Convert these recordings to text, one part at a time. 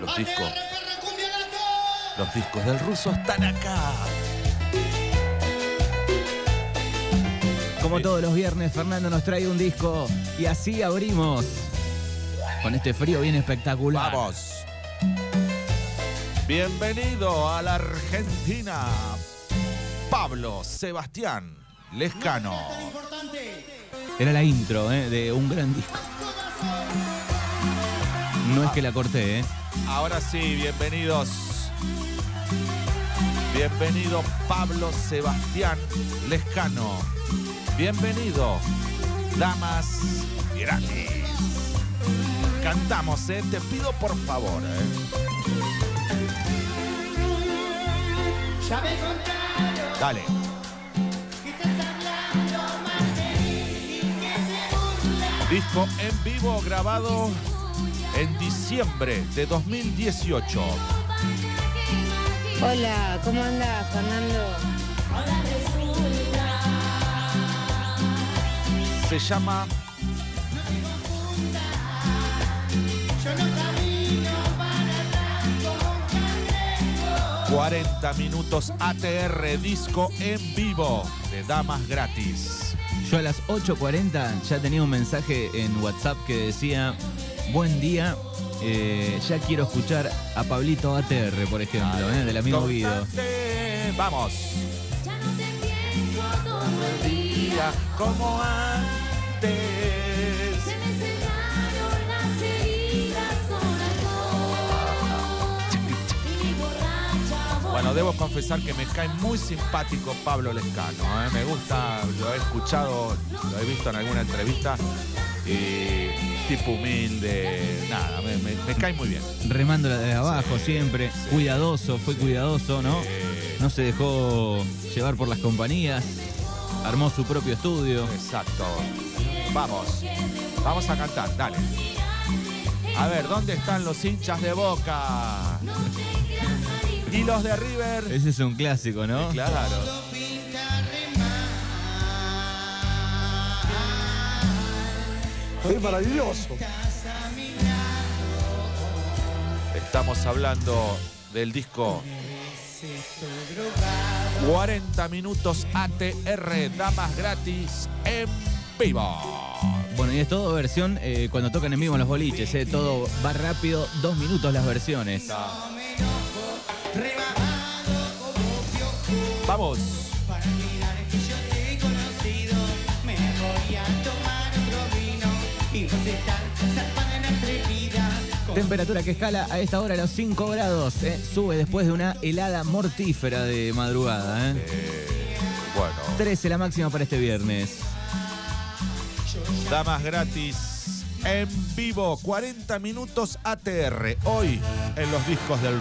Los discos. Los discos del ruso están acá. Como todos los viernes, Fernando nos trae un disco y así abrimos. Con este frío bien espectacular. Vamos. Bienvenido a la Argentina. Pablo Sebastián Lescano. Era la intro ¿eh? de un gran disco. No es que la corté, ¿eh? Ahora sí, bienvenidos. Bienvenido Pablo Sebastián Lescano. Bienvenido, damas gratis. Cantamos, ¿eh? Te pido por favor, ¿eh? Dale. Disco en vivo grabado en diciembre de 2018. Hola, ¿cómo anda Fernando? Se llama 40 minutos ATR disco en vivo de Damas Gratis. Yo a las 8.40 ya tenía un mensaje en WhatsApp que decía, buen día, eh, ya quiero escuchar a Pablito ATR, por ejemplo, ¿eh? del amigo Guido. Constante. Vamos. Día como antes. Debo confesar que me cae muy simpático Pablo Lescano. ¿eh? Me gusta, lo he escuchado, lo he visto en alguna entrevista. Y tipo humilde, nada, me, me- me cae muy bien. Remándola de abajo Sí, siempre, sí, cuidadoso, fue cuidadoso, ¿no? No se dejó llevar por las compañías, armó su propio estudio. Exacto. Vamos. Vamos a cantar, dale. A ver, ¿dónde están los hinchas de Boca? Y los de River. Ese es un clásico, ¿no? Claro. Es maravilloso. Estamos hablando del disco 40 minutos ATR, damas gratis en vivo. Bueno, y es todo versión eh, cuando tocan en vivo en los boliches, ¿eh? todo va rápido, dos minutos las versiones. Vamos. Temperatura que escala a esta hora a los 5 grados, ¿eh? sube después de una helada mortífera de madrugada. ¿eh? Eh, bueno, 13 la máxima para este viernes. damas gratis en vivo, 40 minutos ATR. Hoy en los discos del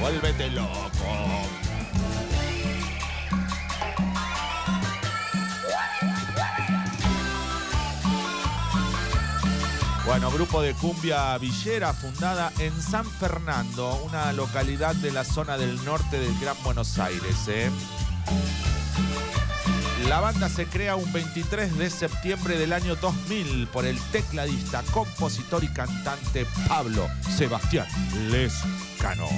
Vuélvete loco. Bueno, grupo de cumbia villera fundada en San Fernando, una localidad de la zona del norte del Gran Buenos Aires. ¿eh? La banda se crea un 23 de septiembre del año 2000 por el tecladista, compositor y cantante Pablo Sebastián Lescano.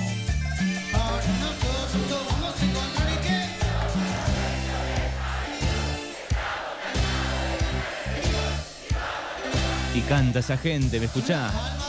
Y canta esa gente, ¿me escuchás?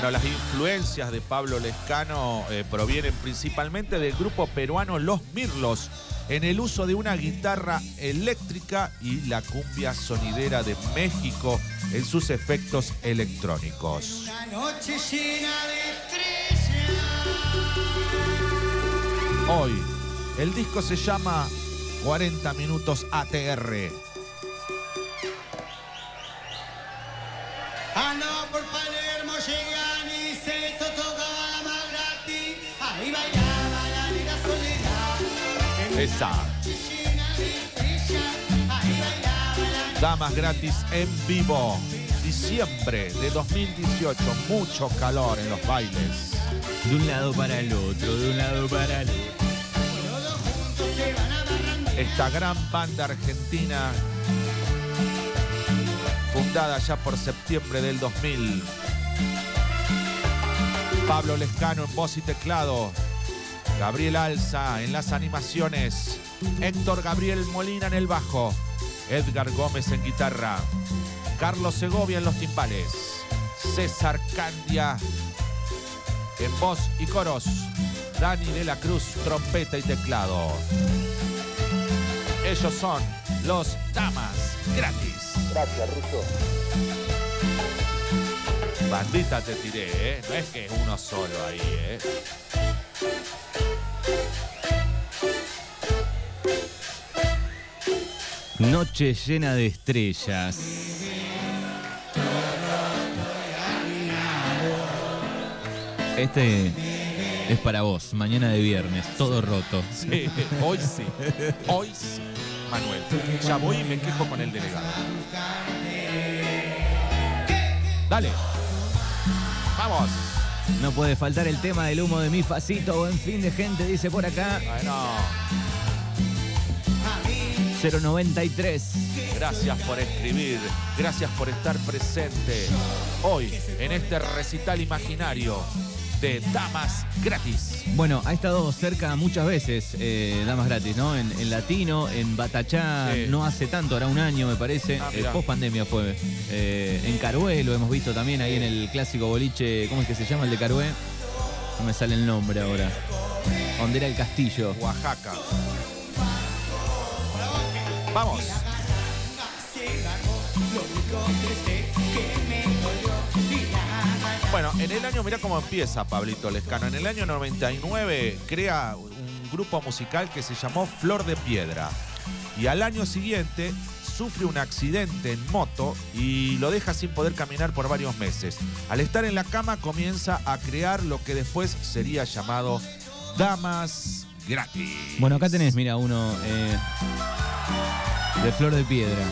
Bueno, las influencias de Pablo Lescano eh, provienen principalmente del grupo peruano Los Mirlos, en el uso de una guitarra eléctrica y la cumbia sonidera de México en sus efectos electrónicos. Una noche llena de estrellas. Hoy, el disco se llama 40 Minutos ATR. Esa. Damas gratis en vivo. Diciembre de 2018. Mucho calor en los bailes. De un lado para el otro, de un lado para el otro. Esta gran banda argentina, fundada ya por septiembre del 2000. Pablo Lescano en voz y teclado. Gabriel Alza en las animaciones. Héctor Gabriel Molina en el bajo. Edgar Gómez en guitarra. Carlos Segovia en los timbales. César Candia en voz y coros. Dani de la Cruz, trompeta y teclado. Ellos son los Damas Gratis. Gracias, Russo. Bandita te tiré, ¿eh? No es que es uno solo ahí, ¿eh? Noche llena de estrellas. Este es para vos, mañana de viernes, todo roto. Sí, hoy sí. Hoy sí, Manuel. Ya voy y me quejo con el delegado. Dale. Vamos. No puede faltar el tema del humo de mi facito. Buen fin de gente, dice por acá. Bueno, 093. gracias por escribir. Gracias por estar presente. Hoy, en este recital imaginario de Damas Gratis. Bueno, ha estado cerca muchas veces, eh, Damas Gratis, ¿no? En, en Latino, en Batachá, Sí. no hace tanto, ahora un año me parece. Ah, Eh. Post pandemia fue. Eh, en Carué lo hemos visto también ahí en el clásico boliche. ¿Cómo es que se llama el de Carué? No me sale el nombre ahora. Donde era el castillo. Oaxaca. Vamos. Bueno, en el año, mira cómo empieza Pablito Lescano. En el año 99 crea un grupo musical que se llamó Flor de Piedra. Y al año siguiente sufre un accidente en moto y lo deja sin poder caminar por varios meses. Al estar en la cama comienza a crear lo que después sería llamado Damas Gratis. Bueno, acá tenés, mira, uno eh, de Flor de Piedra.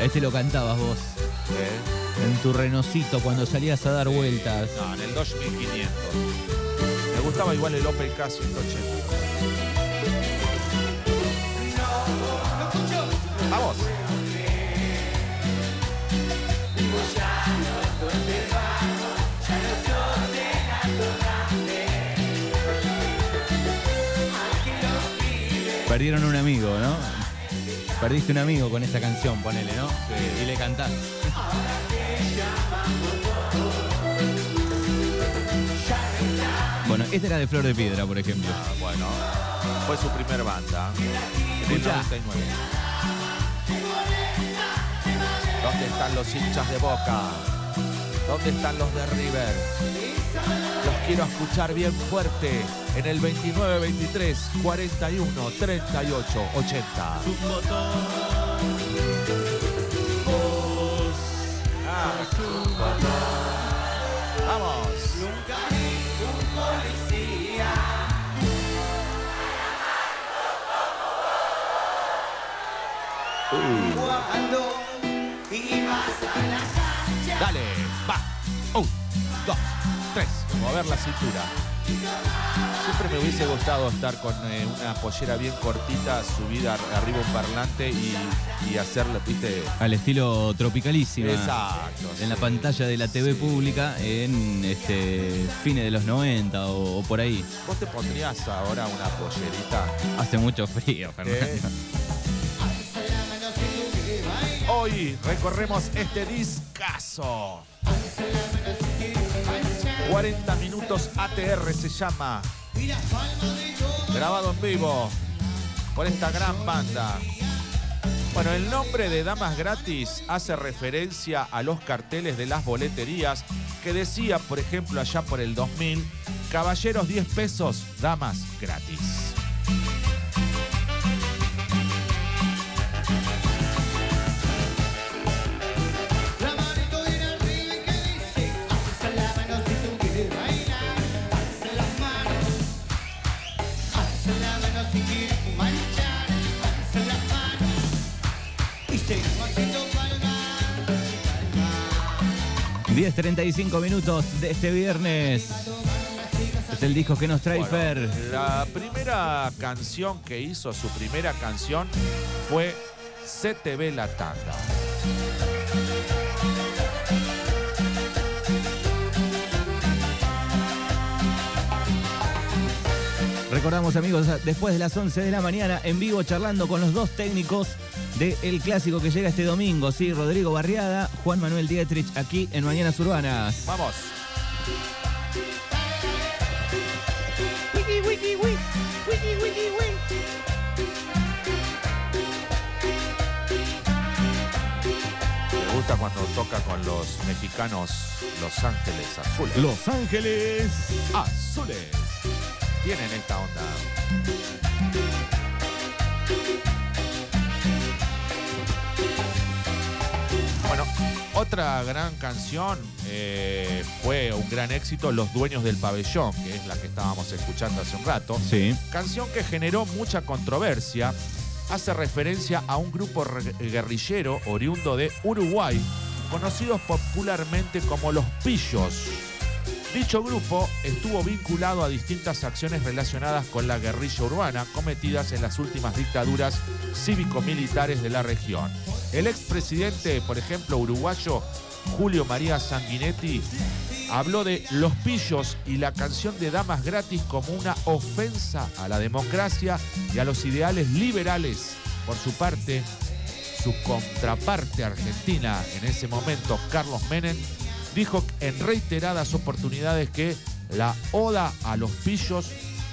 Este lo cantabas vos. ¿Eh? En tu renocito cuando salías a dar vueltas. No, en el 2500. Me gustaba igual el Opel K 180. Vamos. Perdieron un amigo, ¿no? Perdiste un amigo con esta canción, ponele, ¿no? Y le cantás. Bueno, esta era de Flor de Piedra, por ejemplo. Ah, bueno, fue su primer banda. En el Escuchá. 99. ¿Dónde están los hinchas de Boca? ¿Dónde están los de River? Los quiero escuchar bien fuerte en el 29 23 41 38 80. Ah, Vamos. Dale, va. Un, dos. Mover la cintura. Siempre me hubiese gustado estar con eh, una pollera bien cortita, subida ar- arriba un parlante y, y hacerlo, viste. Al estilo tropicalísima. Exacto. En la pantalla de la TV Sí. pública en este fines de los 90 o, o por ahí. ¿Vos te pondrías ahora una pollerita? Hace mucho frío, Fernando. Eh. Hoy recorremos este discazo. 40 minutos ATR se llama. Grabado en vivo por esta gran banda. Bueno, el nombre de Damas Gratis hace referencia a los carteles de las boleterías que decía, por ejemplo, allá por el 2000, caballeros 10 pesos, damas gratis. 10.35 minutos de este viernes. Es el disco que nos trae Bueno, Fer. La primera canción que hizo, su primera canción, fue Se te ve la tanga. Recordamos amigos, después de las 11 de la mañana, en vivo charlando con los dos técnicos del clásico que llega este domingo, sí, Rodrigo Barriada, Juan Manuel Dietrich, aquí en Mañanas Urbanas. Vamos. Me gusta cuando toca con los mexicanos Los Ángeles Azules. Los Ángeles. Azules. Tienen esta onda. Otra gran canción eh, fue un gran éxito, Los Dueños del Pabellón, que es la que estábamos escuchando hace un rato. Sí. Canción que generó mucha controversia. Hace referencia a un grupo guerrillero oriundo de Uruguay, conocidos popularmente como los Pillos. Dicho grupo estuvo vinculado a distintas acciones relacionadas con la guerrilla urbana cometidas en las últimas dictaduras cívico-militares de la región. El expresidente, por ejemplo, uruguayo Julio María Sanguinetti habló de los pillos y la canción de Damas Gratis como una ofensa a la democracia y a los ideales liberales. Por su parte, su contraparte argentina en ese momento, Carlos Menem, dijo en reiteradas oportunidades que la oda a los pillos,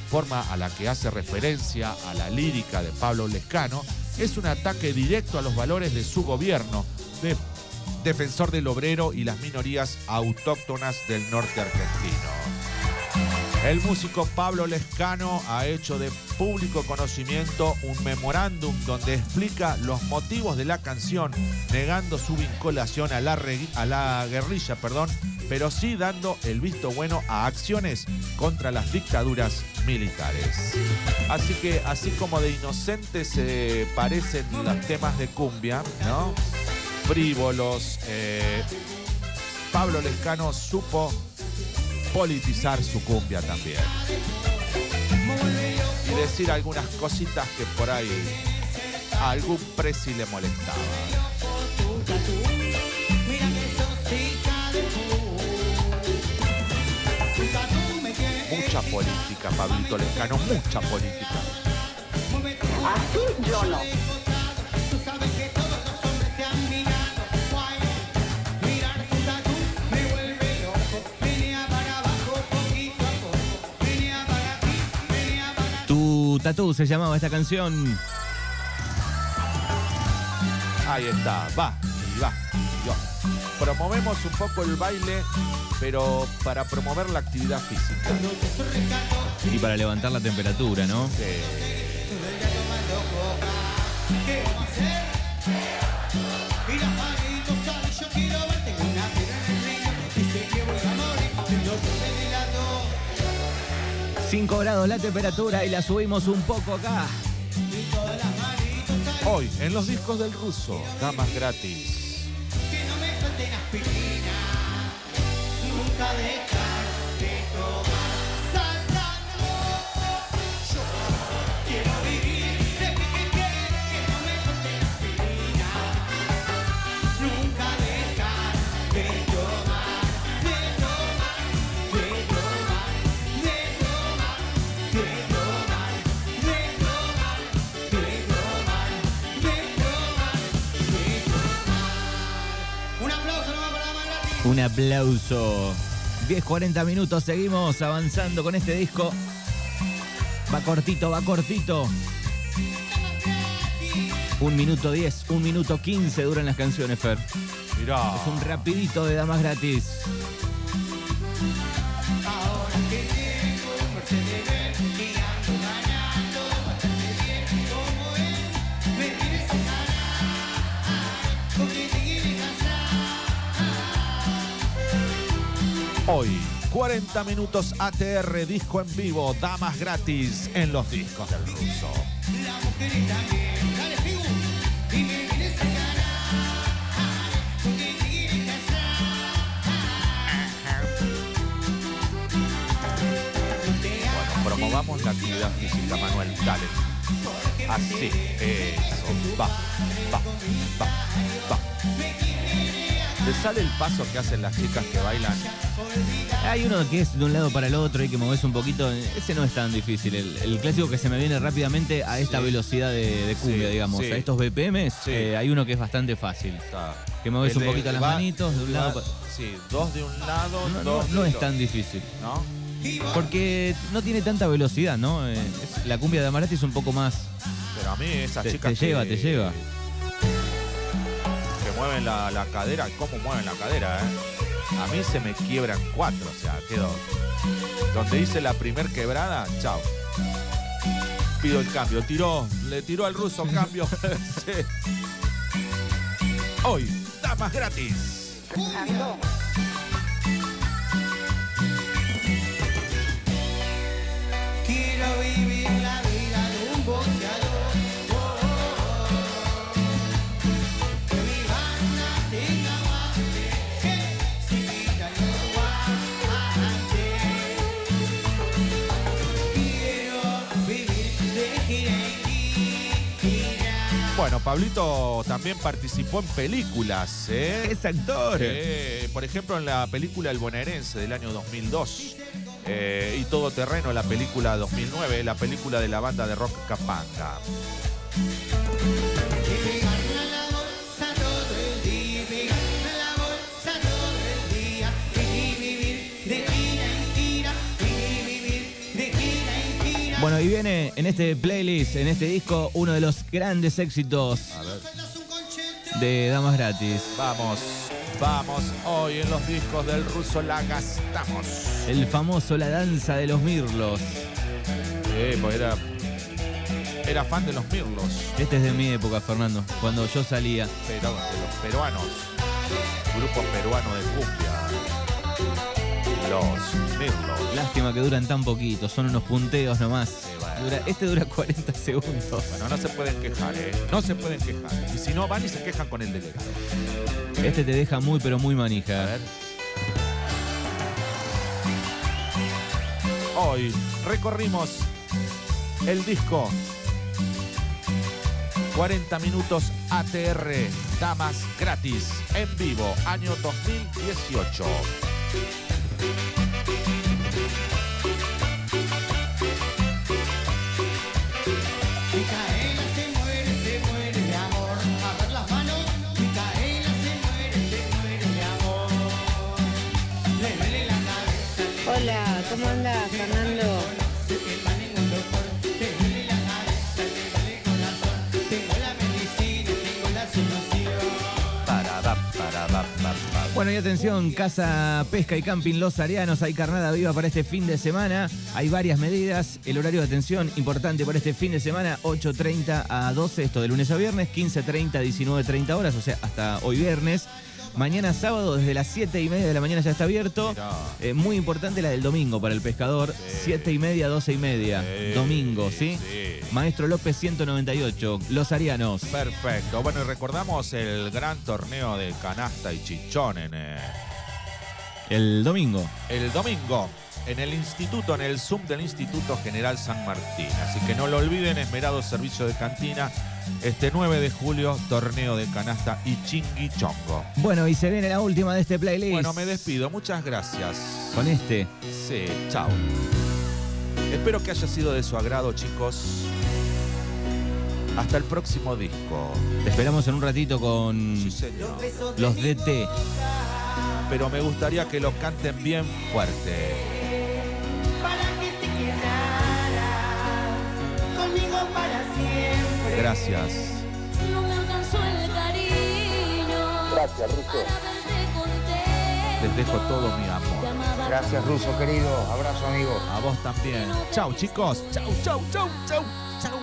forma a la que hace referencia a la lírica de Pablo Lescano, es un ataque directo a los valores de su gobierno, de defensor del obrero y las minorías autóctonas del norte argentino. El músico Pablo Lescano ha hecho de público conocimiento un memorándum donde explica los motivos de la canción, negando su vinculación a la, guerrilla, perdón, pero sí dando el visto bueno a acciones contra las dictaduras militares. Así que, así como de inocentes se parecen los temas de cumbia, ¿no? Frívolos, eh, Pablo Lescano supo politizar su cumbia también. Y decir algunas cositas que por ahí a algún presi le molestaba. Mucha política, Pablito Lescano, mucha política. Así yo no. Tatú se llamaba esta canción. Ahí está, va y va. y va. Promovemos un poco el baile, pero para promover la actividad física. Y para levantar la temperatura, ¿no? Eh, 5 grados la temperatura y la subimos un poco acá. Hoy, en los discos del ruso, damas gratis. que no me falten aspirina. Nunca Un aplauso. 10.40 minutos, seguimos avanzando con este disco. Va cortito, va cortito. Un minuto 10, un minuto 15 duran las canciones, Fer. Mirá. Es un rapidito de damas gratis. Hoy, 40 minutos ATR, disco en vivo, damas gratis en los discos del ruso. Bueno, promovamos la actividad física, Manuel, dale. Así, eso, va, va, va, va. ¿Te sale el paso que hacen las chicas que bailan? Hay uno que es de un lado para el otro, hay que moverse un poquito. Ese no es tan difícil. El, el clásico que se me viene rápidamente a esta Sí. velocidad de, de cumbia, Sí, digamos. sí. A estos BPMs, eh, hay uno que es bastante fácil. Está. Que mueves un poquito las va- manitos de un lado Sí, dos de un lado, No, dos no es tan difícil. ¿No? Porque no tiene tanta velocidad, ¿no? Eh, es- la cumbia de Amarati es un poco más. Pero a mí esas Te- chicas te lleva, que- te lleva. Mueven la, la cadera, ¿cómo mueven la cadera, eh? A mí se me quiebran cuatro, o sea, quedo. Donde hice la primer quebrada, chao. Pido el cambio, tiró, le tiró al ruso cambio. Sí. Hoy, damas gratis. Bueno, Pablito también participó en películas, ¿eh? ¡Es actor! Eh, por ejemplo, en la película El Bonaerense del año 2002. eh, y Todo Terreno, la película 2009, la película de la banda de rock Capanga. Viene en este playlist, en este disco, uno de los grandes éxitos de Damas Gratis. vamos, vamos. Hoy en los discos del ruso la gastamos. El famoso La Danza de los Mirlos. Pues era, era fan de los Mirlos, Este es de mi época, Fernando, cuando yo salía. pero de los peruanos. Grupo peruano de cumbia. Los Mirlos. Lástima que duran tan poquito, son unos punteos nomás. Dura- este dura 40 segundos. Bueno, no se pueden quejar, ¿eh? No se pueden quejar. Y si no, van y se quejan con el delegado. Este te deja muy pero muy A manija. ver. Hoy recorrimos el disco 40 minutos ATR, Damas gratis, en vivo, año 2018. Bueno, y atención, Casa Pesca y Camping Los Arianos, hay carnada viva para este fin de semana, hay varias medidas, el horario de atención importante para este fin de semana, 8.30 a 12, esto de lunes a viernes, 15.30 a 19.30 horas, o sea, hasta hoy viernes. Mañana sábado, desde las 7 y media de la mañana ya está abierto. Eh, muy importante la del domingo para el pescador, Sí. 7 y media, 12 y media, domingo, ¿sí? sí. Maestro López 198, Los Arianos. Perfecto. Bueno, y recordamos el gran torneo de canasta y chichón en eh, El domingo. el domingo en el instituto, en el Zoom del Instituto General San Martín. Así que no lo olviden, esmerado servicio de cantina. Este 9 de julio, torneo de canasta y chingui chongo. Bueno, y se viene la última de este playlist. Bueno, me despido. Muchas gracias. Con este. Sí, chao. Espero que haya sido de su agrado, chicos. Hasta el próximo disco. Te esperamos en un ratito con Sí, señor. los DT. Pero me gustaría que lo canten bien fuerte. Gracias. No me alcanzó el cariño. Gracias, Ruso. Les dejo todo mi amor. Gracias, Ruso, querido. Abrazo, amigo. A vos también. Chau, chicos. Chau, chau, chau, chau, chau.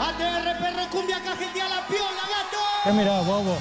ATR, perro, cumbia, cajetea la piola, gato. ¿Qué mirá, bobo?